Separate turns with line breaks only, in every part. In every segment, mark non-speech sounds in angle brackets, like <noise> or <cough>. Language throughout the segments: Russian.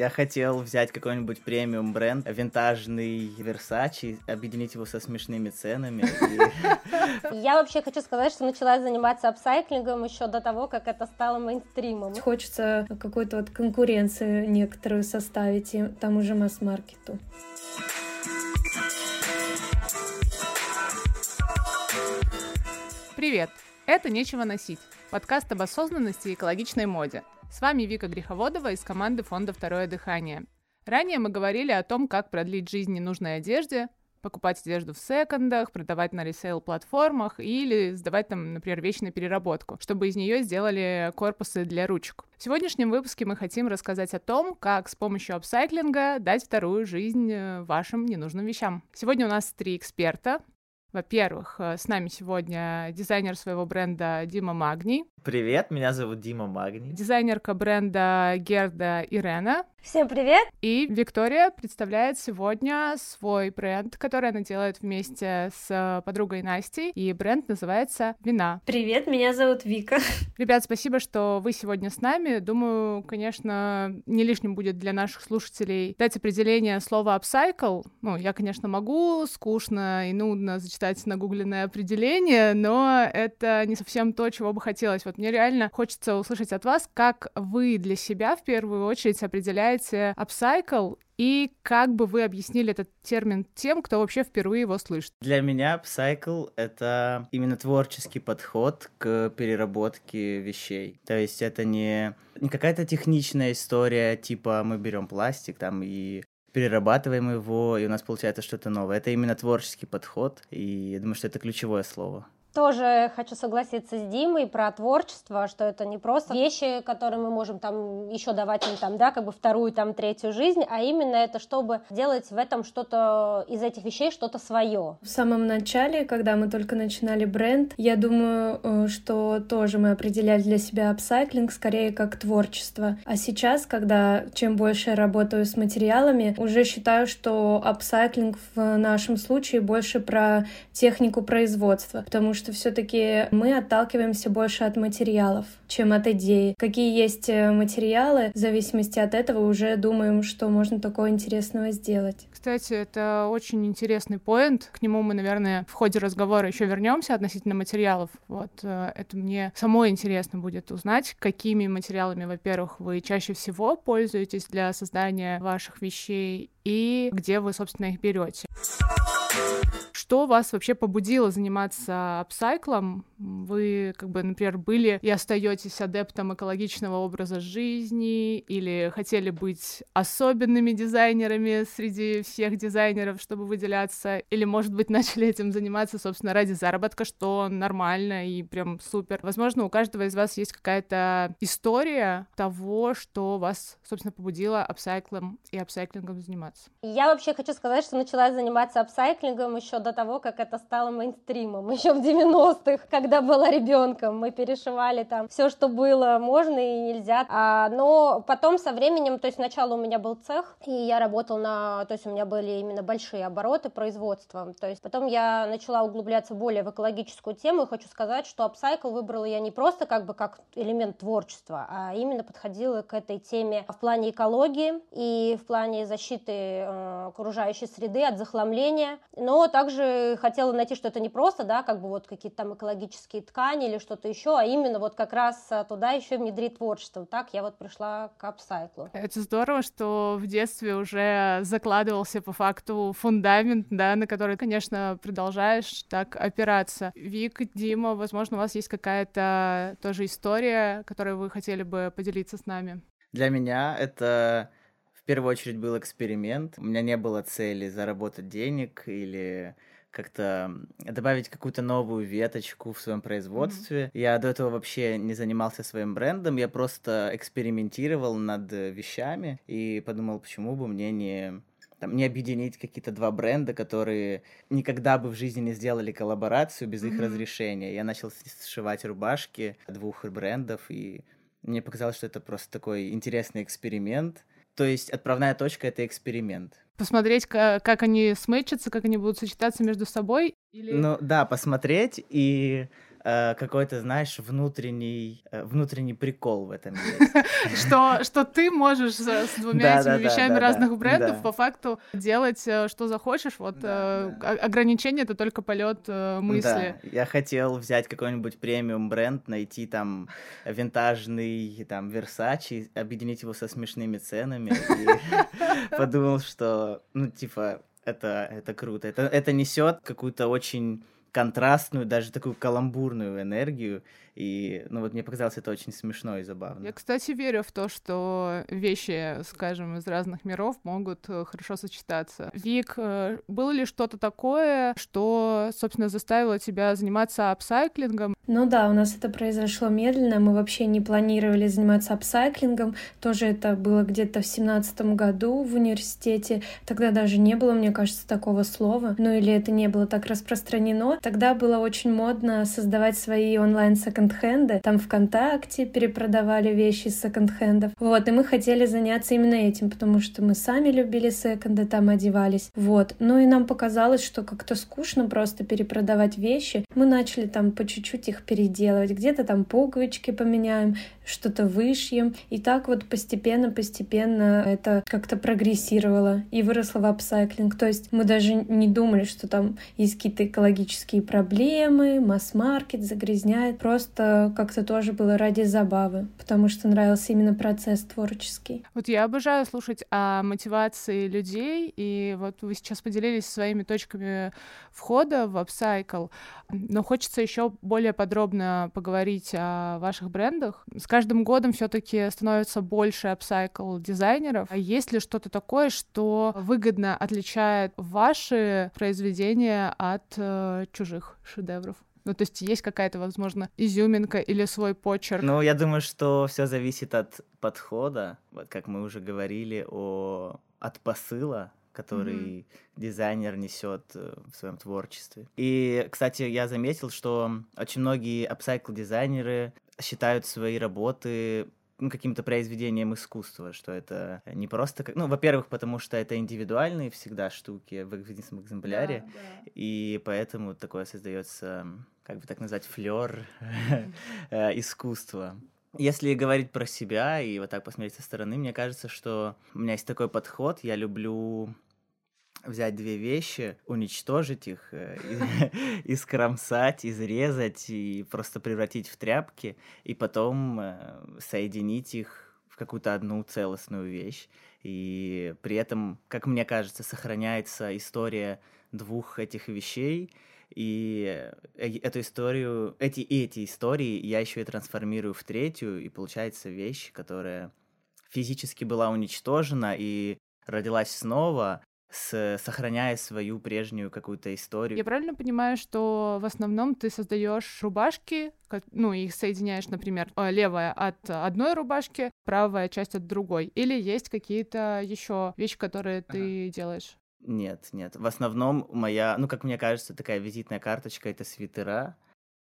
Я хотел взять какой-нибудь премиум бренд, винтажный Versace, объединить его со смешными ценами.
Я вообще хочу сказать, что начала заниматься апсайклингом еще до того, как это стало мейнстримом.
Хочется какой-то вот конкуренцию некоторую составить и тому же масс-маркету.
Привет! Это «Нечего носить» — подкаст об осознанности и экологичной моде. С вами Вика Греховодова из команды фонда «Второе дыхание». Ранее мы говорили о том, как продлить жизнь ненужной одежде, покупать одежду в секондах, продавать на ресейл-платформах или сдавать там, например, вещи на переработку, чтобы из нее сделали корпусы для ручек. В сегодняшнем выпуске мы хотим рассказать о том, как с помощью апсайклинга дать вторую жизнь э, вашим ненужным вещам. Сегодня у нас три эксперта. Во-первых, э, с нами сегодня дизайнер своего бренда Дима Магний.
Привет, меня зовут Дима Магний.
Дизайнерка бренда Герда Ирена.
Всем привет!
И Виктория представляет сегодня свой бренд, который она делает вместе с подругой Настей, и бренд называется «Вина».
Привет, меня зовут Вика.
Ребят, спасибо, что вы сегодня с нами. Думаю, конечно, не лишним будет для наших слушателей дать определение слова «upcycle». Ну, я, конечно, могу скучно и нудно зачитать нагугленное определение, но это не совсем то, чего бы хотелось. Вот мне реально хочется услышать от вас, как вы для себя в первую очередь определяете определяете upcycle и как бы вы объяснили этот термин тем, кто вообще впервые его слышит?
Для меня upcycle — это именно творческий подход к переработке вещей. То есть это не, не какая-то техничная история, типа мы берем пластик там и перерабатываем его, и у нас получается что-то новое. Это именно творческий подход, и я думаю, что это ключевое слово.
Тоже хочу согласиться с Димой про творчество, что это не просто вещи, которые мы можем там еще давать им там, да, как бы вторую, там, третью жизнь, а именно это, чтобы делать в этом что-то, из этих вещей что-то свое.
В самом начале, когда мы только начинали бренд, я думаю, э, что тоже мы определяли для себя апсайклинг скорее как творчество. А сейчас, когда чем больше я работаю с материалами, уже считаю, что апсайклинг в нашем случае больше про технику производства, потому что что все-таки мы отталкиваемся больше от материалов, чем от идей. Какие есть э, материалы, в зависимости от этого уже думаем, что можно такого интересного сделать.
Кстати, это очень интересный поинт. К нему мы, наверное, в ходе разговора еще вернемся относительно материалов. Вот э, это мне самой интересно будет узнать, какими материалами, во-первых, вы чаще всего пользуетесь для создания ваших вещей и где вы, собственно, их берете. Что вас вообще побудило заниматься апсайклом? Вы, как бы, например, были и остаетесь адептом экологичного образа жизни или хотели быть особенными дизайнерами среди всех дизайнеров, чтобы выделяться? Или, может быть, <laughs> начали этим заниматься, собственно, ради заработка, что нормально и прям супер. Возможно, у каждого из вас есть какая-то история того, что вас, собственно, побудило upcycle ом и апсайклингом заниматься.
Я вообще хочу сказать, что начала заниматься апсайклингом еще до того, как это стало мейнстримом, <laughs> еще в 90-х, когда была ребенком. Мы перешивали там все, что было можно и нельзя. А, но потом со временем, то есть сначала у меня был цех, и я работал на, то есть у меня были именно большие обороты производства. То есть потом я начала углубляться более в экологическую тему, и хочу сказать, что upcycle выбрала я не просто как бы как элемент творчества, а именно подходила к этой теме в плане экологии и в плане защиты э, окружающей среды от захламления, но также хотела найти что-то не просто, да, как бы вот какие-то там экологические ткани или что-то еще, а именно вот как раз а, туда еще внедрить творчество. Так я вот пришла к апсайклу.
Это здорово, что в детстве уже закладывался по факту фундамент, да, на который, конечно, продолжаешь так опираться. Вик, Дима, возможно, у вас есть какая-то тоже история, которой вы хотели бы поделиться с нами?
Для меня это в первую очередь был эксперимент. У меня не было цели заработать денег или как-то добавить какую-то новую веточку в своем производстве. Mm-hmm. Я до этого вообще не занимался своим брендом, я просто экспериментировал над вещами и подумал, почему бы мне не там, не объединить какие-то два бренда, которые никогда бы в жизни не сделали коллаборацию без mm-hmm. их разрешения. Я начал сшивать рубашки двух брендов, и мне показалось, что это просто такой интересный эксперимент. То есть отправная точка — это эксперимент
посмотреть, как, как они сметчатся, как они будут сочетаться между собой?
Или... Ну да, посмотреть и э, какой-то, знаешь, внутренний, э, внутренний прикол в этом есть. <laughs>
Что, что ты можешь с двумя этими вещами разных брендов по факту делать, э, что захочешь. Вот ограничение — это только полет мысли.
Я хотел взять какой-нибудь премиум бренд, найти там винтажный там Versace, объединить его со смешными ценами <laughs> подумал, что, ну, типа, это, это круто. Это, это несет какую-то очень контрастную, даже такую каламбурную энергию, и, ну, вот мне показалось это очень смешно и забавно.
Я, кстати, верю в то, что вещи, скажем, из разных миров могут э, хорошо сочетаться. Вик, э, было ли что-то такое, что, собственно, заставило тебя заниматься апсайклингом?
Ну да, у нас это произошло медленно, мы вообще не планировали заниматься апсайклингом, тоже это было где-то в семнадцатом году в университете, тогда даже не было, мне кажется, такого слова, ну или это не было так распространено. Тогда было очень модно создавать свои онлайн секонд-хенды. Там ВКонтакте перепродавали вещи из секонд-хендов. Вот, и мы хотели заняться именно этим, потому что мы сами любили секонды, там одевались. Вот. Ну и нам показалось, что как-то скучно просто перепродавать вещи. Мы начали там по чуть-чуть их переделывать. Где-то там пуговички поменяем, что-то вышьем. И так вот постепенно-постепенно это как-то прогрессировало и выросло в апсайклинг. То есть мы даже не думали, что там есть какие-то экологические проблемы, масс-маркет загрязняет. Просто как-то тоже было ради забавы, потому что нравился именно процесс творческий.
Вот я обожаю слушать о мотивации людей, и вот вы сейчас поделились своими точками входа в апсайкл, но хочется еще более подробно поговорить о ваших брендах. Скажите, каждым годом все-таки становится больше апсайкл дизайнеров. А есть ли что-то такое, что выгодно отличает ваши произведения от э, чужих шедевров? Ну, то есть есть какая-то, возможно, изюминка или свой почерк?
Ну, я думаю, что все зависит от подхода. Вот как мы уже говорили о от посыла, который mm-hmm. дизайнер несет э, в своем творчестве. И, кстати, я заметил, что очень многие апсайкл дизайнеры считают свои работы ну, каким-то произведением искусства, что это не просто как... Ну, во-первых, потому что это индивидуальные всегда штуки в единственном экземпляре, да, да. и поэтому такое создается, как бы так назвать, флер <laughs> э, искусства. Если говорить про себя и вот так посмотреть со стороны, мне кажется, что у меня есть такой подход, я люблю взять две вещи, уничтожить их, э, <laughs> искромсать, изрезать и просто превратить в тряпки, и потом э, соединить их в какую-то одну целостную вещь. И при этом, как мне кажется, сохраняется история двух этих вещей, и э, эту историю, эти эти истории я еще и трансформирую в третью, и получается вещь, которая физически была уничтожена и родилась снова, с, сохраняя свою прежнюю какую-то историю.
Я правильно понимаю, что в основном ты создаешь рубашки, ну, их соединяешь, например, э, левая от одной рубашки, правая часть от другой, или есть какие-то еще вещи, которые ты ага. делаешь?
Нет, нет. В основном моя, ну, как мне кажется, такая визитная карточка — это свитера.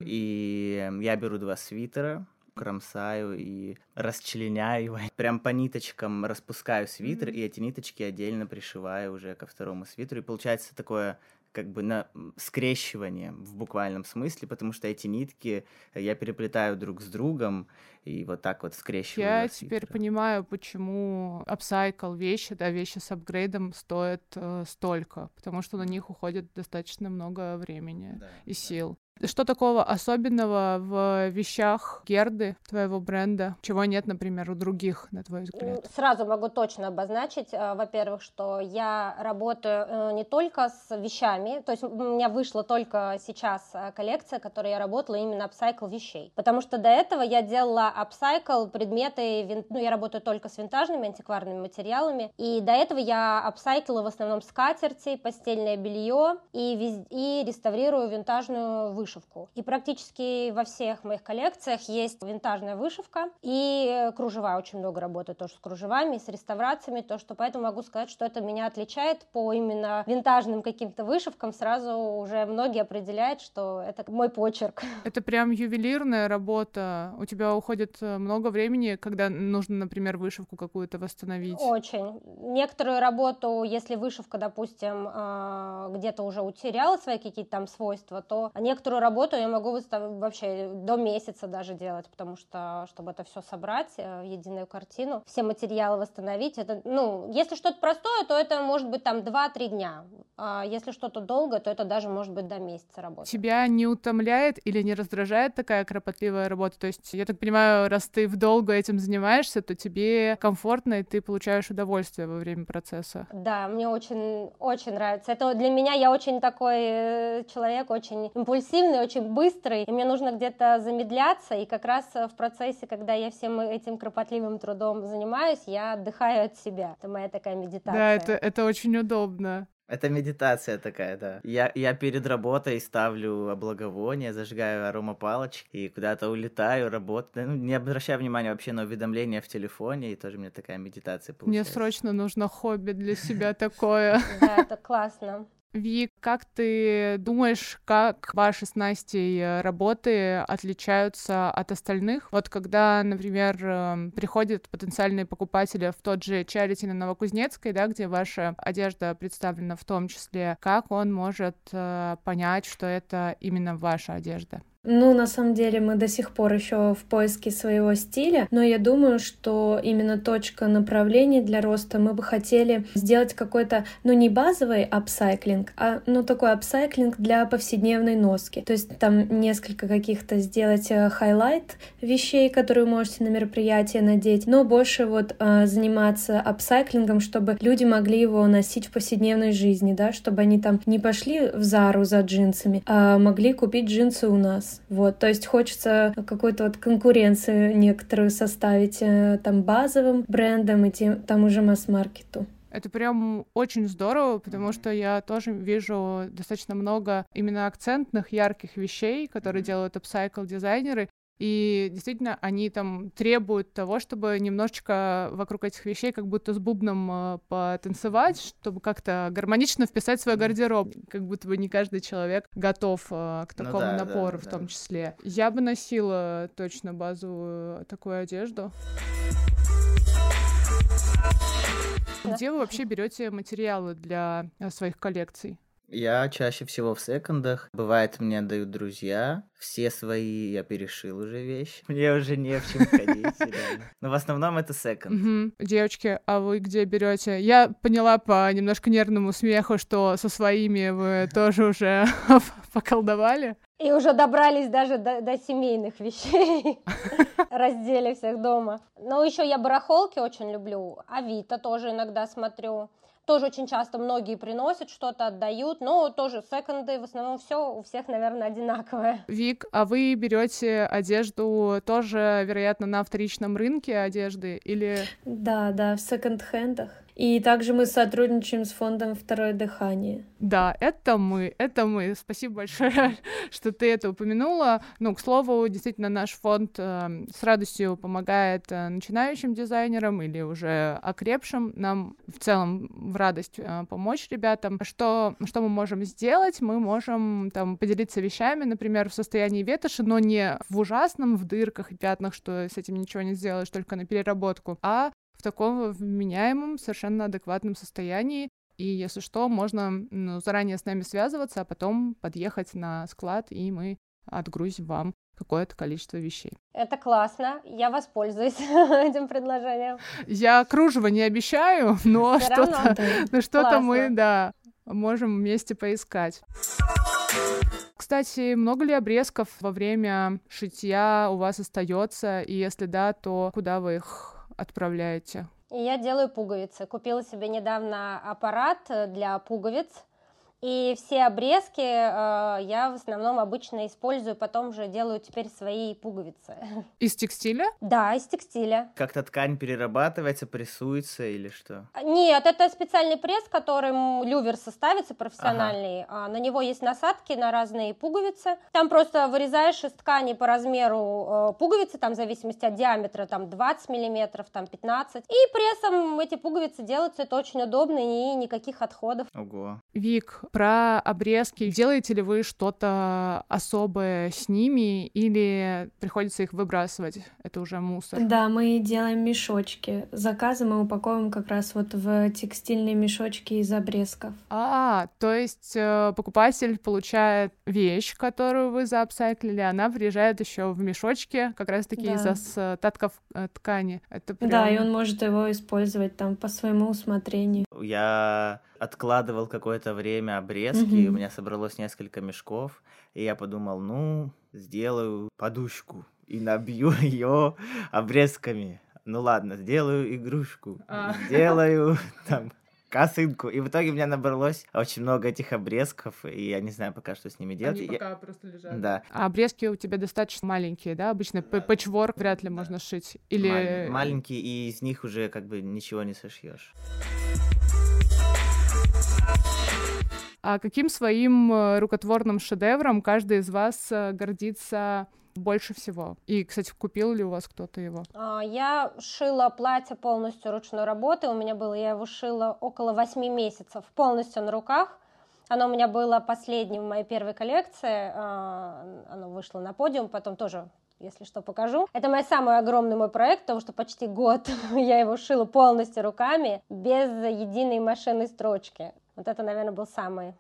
И я беру два свитера, кромсаю и расчленяю, <laughs> прям по ниточкам распускаю свитер, mm-hmm. и эти ниточки отдельно пришиваю уже ко второму свитеру, и получается такое как бы на скрещивание в буквальном смысле, потому что эти нитки я переплетаю друг с другом и вот так вот скрещиваю.
Я теперь понимаю, почему апсайкл вещи, да, вещи с апгрейдом стоят э, столько, потому что на них уходит достаточно много времени да, и сил. Что такого особенного в вещах Герды, твоего бренда, чего нет, например, у других, на твой взгляд?
Сразу могу точно обозначить, э, во-первых, что я работаю э, не только с вещами, то есть у меня вышла только сейчас э, коллекция, которой я работала именно апсайкл вещей, потому что до этого я делала апсайкл предметы, ну, я работаю только с винтажными антикварными материалами, и до этого я апсайклила в основном скатерти, постельное белье и, и реставрирую винтажную вышивку вышивку. И практически во всех моих коллекциях есть винтажная вышивка и кружева. Очень много работаю тоже с кружевами, с реставрациями, то, что поэтому могу сказать, что это меня отличает по именно винтажным каким-то вышивкам. Сразу уже многие определяют, что это мой почерк. <laughs>
Это прям ювелирная работа. У тебя уходит э, много времени, когда нужно, например, вышивку какую-то восстановить?
Очень. Некоторую работу, если вышивка, допустим, э, где-то уже утеряла свои какие-то там свойства, то некоторую которую работу я могу вообще до месяца даже делать, потому что, чтобы это все собрать э, в единую картину, все материалы восстановить, это, ну, если что-то простое, то это может быть там 2-3 дня, а если что-то долго, то это даже может быть до месяца работы.
Тебя не утомляет или не раздражает такая кропотливая работа? То есть, я так понимаю, раз ты вдолго этим занимаешься, то тебе комфортно, и ты получаешь удовольствие во время процесса.
Да, мне очень, очень нравится. Это для меня, я очень такой э, человек, очень импульсивный, очень быстрый, и мне нужно где-то замедляться, и как раз в процессе, когда я всем этим кропотливым трудом занимаюсь, я отдыхаю от себя. Это моя такая медитация.
Да, это, это очень удобно.
Это медитация такая, да. Я, я перед работой ставлю благовоние, зажигаю аромапалочки и куда-то улетаю, работаю. Ну, не обращаю внимания вообще на уведомления в телефоне, и тоже у меня такая медитация получается.
Мне срочно нужно хобби для <laughs> себя такое.
Да, это классно.
Вик, как ты думаешь, как ваши с Настей работы отличаются от остальных? Вот когда, например, эм, приходят потенциальные покупатели в тот же Чарити на Новокузнецкой, да, где ваша одежда представлена в том числе, как он может э, понять, что это именно ваша одежда?
Ну, на самом деле, мы до сих пор еще в поиске своего стиля, но я думаю, что именно точка направления для роста мы бы хотели сделать какой-то, ну, не базовый апсайклинг, а, ну, такой апсайклинг для повседневной носки. То есть там несколько каких-то сделать э, highlight вещей, которые вы можете на мероприятие надеть, но больше вот а, заниматься апсайклингом, чтобы люди могли его носить в повседневной жизни, да, чтобы они там не пошли в Зару за джинсами, а могли купить джинсы у нас. Вот, то есть хочется какую-то вот конкуренцию некоторую составить э, там базовым брендам и тем, тому же масс-маркету.
Это прям очень здорово, потому что я тоже вижу достаточно много именно акцентных, ярких вещей, которые делают апсайкл дизайнеры, и действительно, они там требуют того, чтобы немножечко вокруг этих вещей как будто с бубном э, потанцевать, чтобы как-то гармонично вписать свой гардероб. Как будто бы не каждый человек готов э, к ну такому ну, да, напору да, в том числе. Я бы носила точно базовую такую одежду. Где вы вообще берете материалы для э, своих коллекций?
Я чаще всего в секондах. Бывает, мне дают друзья. Все свои я перешил уже вещи. Мне уже не в чем ходить. <laughs> Но в основном это секонд.
Девочки, а вы где берете? Я поняла по немножко нервному смеху, что со своими вы <laughs> тоже уже <laughs> поколдовали.
И уже добрались даже до, до семейных вещей, разделе всех дома. Но еще я барахолки очень люблю, Авито тоже иногда смотрю тоже очень часто многие приносят что-то, отдают, но тоже секонды, в основном все у всех, наверное, одинаковое.
Вик, а вы берете одежду тоже, вероятно, на вторичном рынке одежды или...
Да, да, в секонд-хендах. И также мы сотрудничаем с фондом «Второе дыхание».
Да, это мы, это мы. Спасибо большое, <laughs> что ты это упомянула. Ну, к слову, действительно, наш фонд э, с радостью помогает э, начинающим дизайнерам или уже окрепшим. Нам в целом в радость э, помочь ребятам. Что, что мы можем сделать? Мы можем там поделиться вещами, например, в состоянии ветоши, но не в ужасном, в дырках и пятнах, что с этим ничего не сделаешь, только на переработку, а в таком вменяемом, совершенно адекватном состоянии. И если что, можно ну, заранее с нами связываться, а потом подъехать на склад, и мы отгрузим вам какое-то количество вещей.
Это классно, я воспользуюсь <laughs> этим предложением.
Я кружево не обещаю, <laughs> <laughs> но что-то, но что-то мы, да, можем вместе поискать. Кстати, много ли обрезков во время шитья у вас остается? И если да, то куда вы их отправляете?
Я делаю пуговицы. Купила себе недавно аппарат для пуговиц. И все обрезки э, я в основном обычно использую, потом же делаю теперь свои пуговицы. <laughs>
Из текстиля?
Да, из текстиля.
Как-то ткань перерабатывается, прессуется или что?
Нет, это специальный пресс, которым лювер составится профессиональный. Ага. А, на него есть насадки на разные пуговицы. Там просто вырезаешь из ткани по размеру э, пуговицы, там в зависимости от диаметра, там 20 миллиметров, там 15. И прессом эти пуговицы делаются, это очень удобно и никаких отходов.
Ого.
Вик, Про обрезки. Делаете ли вы что-то особое с ними или приходится их выбрасывать? Это уже мусор.
Да, мы делаем мешочки. Заказы мы упаковываем как раз вот в текстильные мешочки из обрезков.
А, то есть э, покупатель получает вещь, которую вы заапсайклили, она приезжает еще в мешочке, как раз-таки да. из остатков э, ткани. Это прям...
Да, и он может его использовать там по своему усмотрению.
Я откладывал какое-то время обрезки, mm-hmm. у меня собралось несколько мешков, и я подумал, ну, сделаю подушку и набью <laughs> ее обрезками. Ну ладно, сделаю игрушку, а. <laughs> сделаю там косынку. И в итоге у меня набралось очень много этих обрезков, и я не знаю пока, что с ними делать.
Они пока я... просто лежат.
Да.
А обрезки у тебя достаточно маленькие, да? Обычно да. пэтчворк вряд ли да. можно шить. Или...
Маль- маленькие, и из них уже как бы ничего не сошьешь.
А каким своим э, рукотворным шедевром каждый из вас э, гордится больше всего? И, кстати, купил ли у вас кто-то его?
А, я шила платье полностью ручной работы. У меня было, я его шила около восьми месяцев полностью на руках. Оно у меня было последним в моей первой коллекции. А, оно вышло на подиум, потом тоже если что, покажу. Это мой самый огромный мой проект, потому что почти год <laughs> я его шила полностью руками, без единой машинной строчки. Вот это, наверное, был самый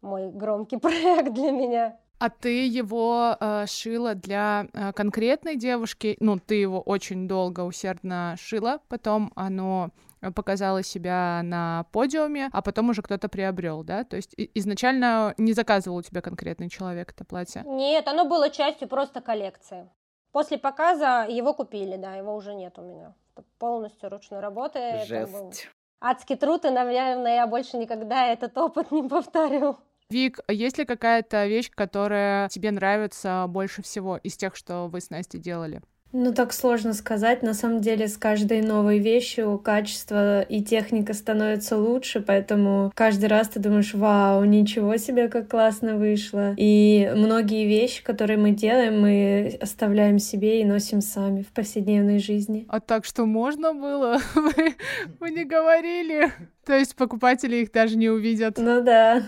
мой громкий <laughs> проект для меня.
А ты его э, шила для э, конкретной девушки? Ну, ты его очень долго усердно шила, потом оно показало себя на подиуме, а потом уже кто-то приобрел, да? То есть изначально не заказывал у тебя конкретный человек это платье?
Нет, оно было частью просто коллекции. После показа его купили, да, его уже нет у меня. Это полностью ручной работы. Жесть. Это был адский труд, и, наверное, я больше никогда этот опыт не повторю.
Вик, а есть ли какая-то вещь, которая тебе нравится больше всего из тех, что вы с Настей делали?
Ну, так сложно сказать. На самом деле, с каждой новой вещью качество и техника становятся лучше, поэтому каждый раз ты думаешь, вау, ничего себе, как классно вышло. И многие вещи, которые мы делаем, мы оставляем себе и носим сами в повседневной жизни.
А так что можно было? <laughs> Вы, вы не говорили. То есть покупатели их даже не увидят.
Ну да.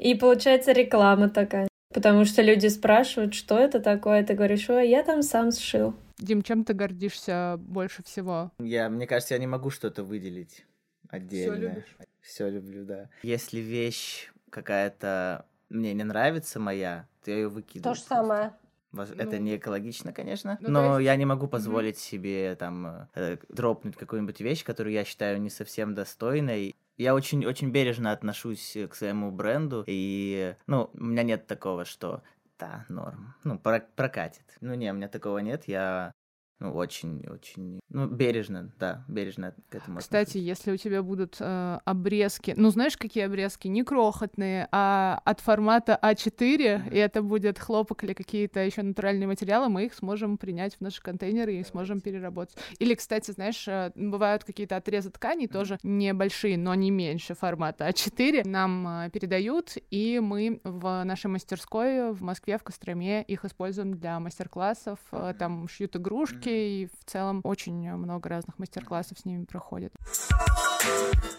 И получается реклама такая. Потому что люди спрашивают, что это такое, ты говоришь, ой, я там сам сшил.
Дим, чем ты гордишься больше всего?
Я, мне кажется, я не могу что-то выделить отдельно. Все любишь? Все люблю, да. Если вещь какая-то мне не нравится моя, то я ее выкидываю.
То же самое.
Это ну, не экологично, конечно, ну, но есть... я не могу позволить mm-hmm. себе там э, дропнуть какую-нибудь вещь, которую я считаю не совсем достойной. Я очень, очень бережно отношусь к своему бренду, и, ну, у меня нет такого, что да, норм. Ну, прокатит. Ну, не, у меня такого нет. Я ну, очень-очень, ну, бережно, да, бережно к этому
Кстати, отношусь. если у тебя будут э, обрезки, ну, знаешь, какие обрезки? Не крохотные, а от формата А4, mm-hmm. и это будет хлопок или какие-то еще натуральные материалы, мы их сможем принять в наши контейнеры и сможем переработать. Или, кстати, знаешь, э, бывают какие-то отрезы тканей, mm-hmm. тоже небольшие, но не меньше формата А4, нам э, передают, и мы в нашей мастерской в Москве, в Костроме их используем для мастер-классов, mm-hmm. там шьют игрушки, и в целом очень много разных мастер-классов с ними проходит.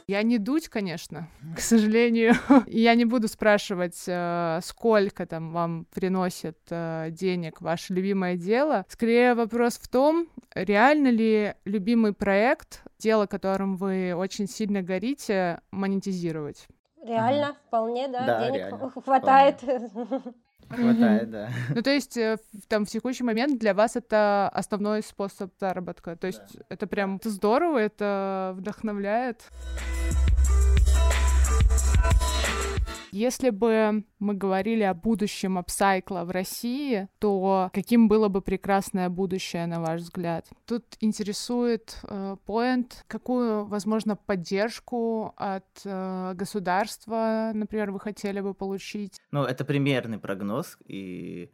Я не дуть, конечно, к сожалению. <laughs> Я не буду спрашивать, э, сколько там вам приносит э, денег ваше любимое дело. Скорее вопрос в том, реально ли любимый проект, дело, которым вы очень сильно горите, монетизировать?
Реально, mm вполне, да, да денег реально, <laughs> хватает.
Вполне. <laughs> Хватает, да.
Ну, то есть, э, там, в текущий момент для вас это основной способ заработка. То есть, это прям здорово, это вдохновляет. Если бы мы говорили о будущем апсайкла в России, то каким было бы прекрасное будущее, на ваш взгляд? Тут интересует э, какую, возможно, поддержку от э, государства, например, вы хотели бы получить?
Ну, это примерный прогноз, и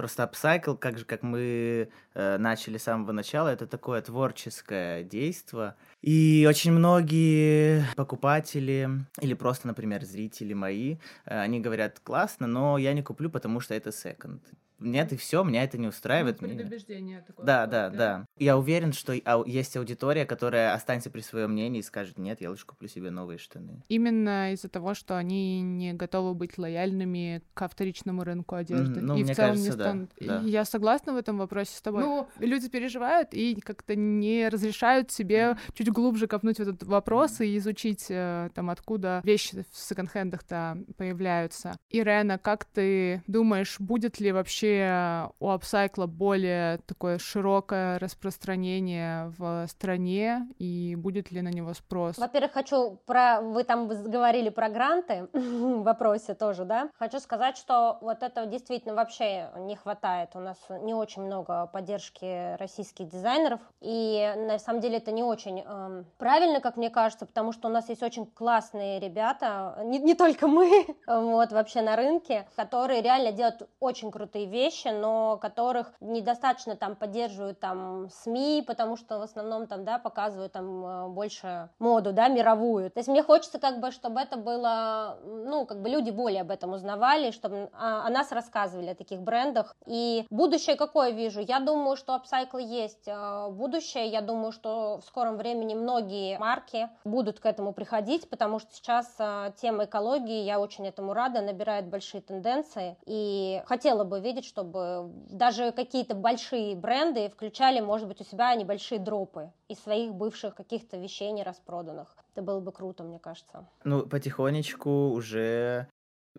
Просто апсайкл, как же, как мы э, начали с самого начала, это такое творческое действие, И очень многие покупатели или просто, например, зрители мои, э, они говорят, классно, но я не куплю, потому что это секонд нет, и все, меня это не устраивает.
Ну, предубеждение такое.
Да, да, да, да. Я уверен, что есть аудитория, которая останется при своем мнении и скажет, нет, я лучше куплю себе новые штаны.
Именно из-за того, что они не готовы быть лояльными к вторичному рынку одежды.
Mm, ну,
и
мне
в целом
кажется,
не станут.
Да, да.
Я согласна в этом вопросе с тобой. Ну, люди переживают и как-то не разрешают себе чуть глубже копнуть в этот вопрос и изучить э, там, откуда вещи в секонд-хендах-то появляются. Ирена, как ты думаешь, будет ли вообще вообще у апсайкла более такое широкое распространение в стране и будет ли на него спрос?
Во-первых, хочу про... Вы там говорили про гранты <laughs> в вопросе тоже, да? Хочу сказать, что вот этого действительно вообще не хватает. У нас не очень много поддержки российских дизайнеров, и на самом деле это не очень эм, правильно, как мне кажется, потому что у нас есть очень классные ребята, не, не только мы, <laughs> вот вообще на рынке, которые реально делают очень крутые вещи, вещи, но которых недостаточно там поддерживают там СМИ, потому что в основном там, да, показывают там э, больше моду, да, мировую. То есть мне хочется как бы, чтобы это было, ну, как бы люди более об этом узнавали, чтобы о, о нас рассказывали, о таких брендах. И будущее какое вижу? Я думаю, что Upcycle есть э, будущее, я думаю, что в скором времени многие марки будут к этому приходить, потому что сейчас э, тема экологии, я очень этому рада, набирает большие тенденции, и хотела бы видеть, чтобы даже какие-то большие бренды включали, может быть, у себя небольшие дропы из своих бывших каких-то вещей не распроданных. Это было бы круто, мне кажется.
Ну, потихонечку уже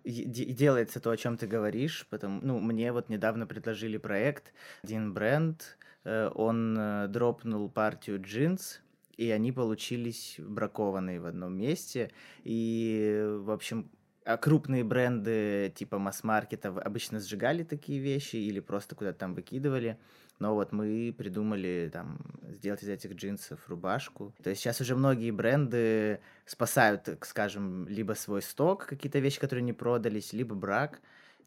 делается то, о чем ты говоришь, потому, ну, мне вот недавно предложили проект, один бренд, э, он э, дропнул партию джинс, и они получились бракованные в одном месте, и, в общем, а крупные бренды типа масс-маркета обычно сжигали такие вещи или просто куда-то там выкидывали. Но вот мы придумали там сделать из этих джинсов рубашку. То есть сейчас уже многие бренды спасают, скажем, либо свой сток, какие-то вещи, которые не продались, либо брак.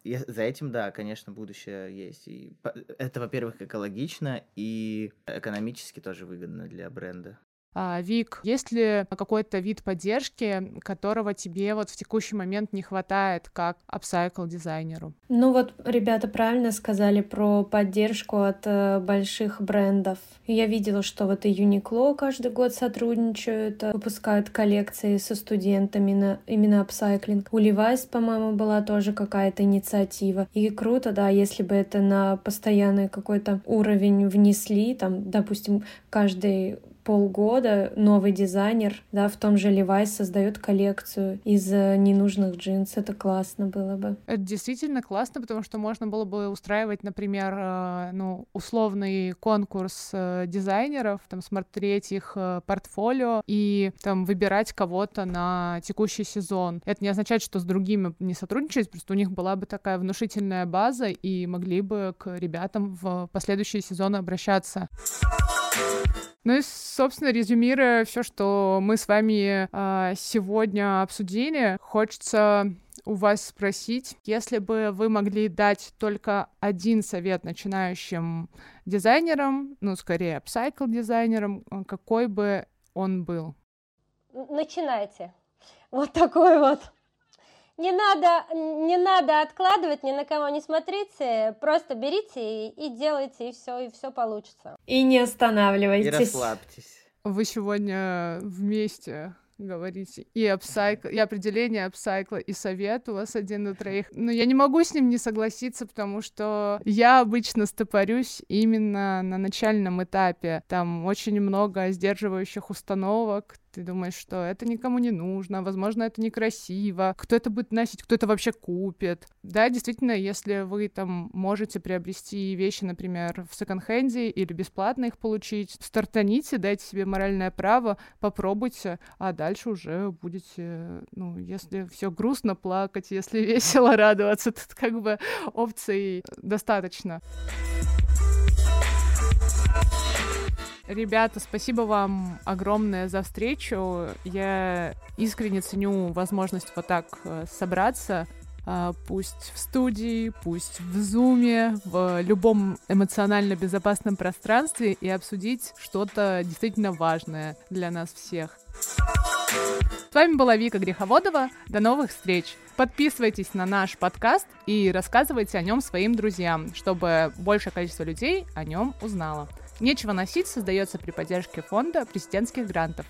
И за этим, да, конечно, будущее есть. И это, во-первых, экологично и экономически тоже выгодно для бренда.
А, Вик, есть ли какой-то вид поддержки, которого тебе вот в текущий момент не хватает как апсайкл дизайнеру?
Ну вот ребята правильно сказали про поддержку от э, больших брендов. Я видела, что вот и Uniqlo каждый год сотрудничают, э, выпускают коллекции со студентами на именно апсайклинг. У Levi's, по-моему, была тоже какая-то инициатива. И круто, да, если бы это на постоянный какой-то уровень внесли, там, допустим, каждый полгода новый дизайнер, да, в том же Levi's создает коллекцию из э, ненужных джинс. Это классно было бы.
Это действительно классно, потому что можно было бы устраивать, например, э, ну, условный конкурс э, дизайнеров, там, смотреть их портфолио и там выбирать кого-то на текущий сезон. Это не означает, что с другими не сотрудничать, просто у них была бы такая внушительная база, и могли бы к ребятам в последующие сезоны обращаться. Ну и, собственно, резюмируя все, что мы с вами э, сегодня обсудили, хочется у вас спросить, если бы вы могли дать только один совет начинающим дизайнерам, ну, скорее, апсайкл дизайнерам, какой бы он был?
Начинайте. Вот такой вот. Не надо, не надо откладывать, ни на кого не смотрите, просто берите и, и делайте, и все, и все получится.
И не останавливайтесь. И
расслабьтесь.
Вы сегодня вместе говорите и апсайкл, и определение апсайкла, и совет у вас один на троих. Но я не могу с ним не согласиться, потому что я обычно стопорюсь именно на начальном этапе. Там очень много сдерживающих установок, ты думаешь, что это никому не нужно, возможно, это некрасиво, кто это будет носить, кто это вообще купит. Да, действительно, если вы там можете приобрести вещи, например, в секонд-хенде или бесплатно их получить, стартаните, дайте себе моральное право, попробуйте, а дальше уже будете, ну, если все грустно плакать, если <laughs> весело радоваться, тут как бы опций достаточно. Ребята, спасибо вам огромное за встречу. Я искренне ценю возможность вот так э, собраться. а, пусть в студии, пусть в зуме, в любом эмоционально безопасном пространстве и обсудить что-то действительно важное для нас всех. С вами была Вика Греховодова. До новых встреч! Подписывайтесь на наш подкаст и рассказывайте о нем своим друзьям, чтобы большее количество людей о нем узнало. «Нечего носить» создается при поддержке фонда президентских грантов.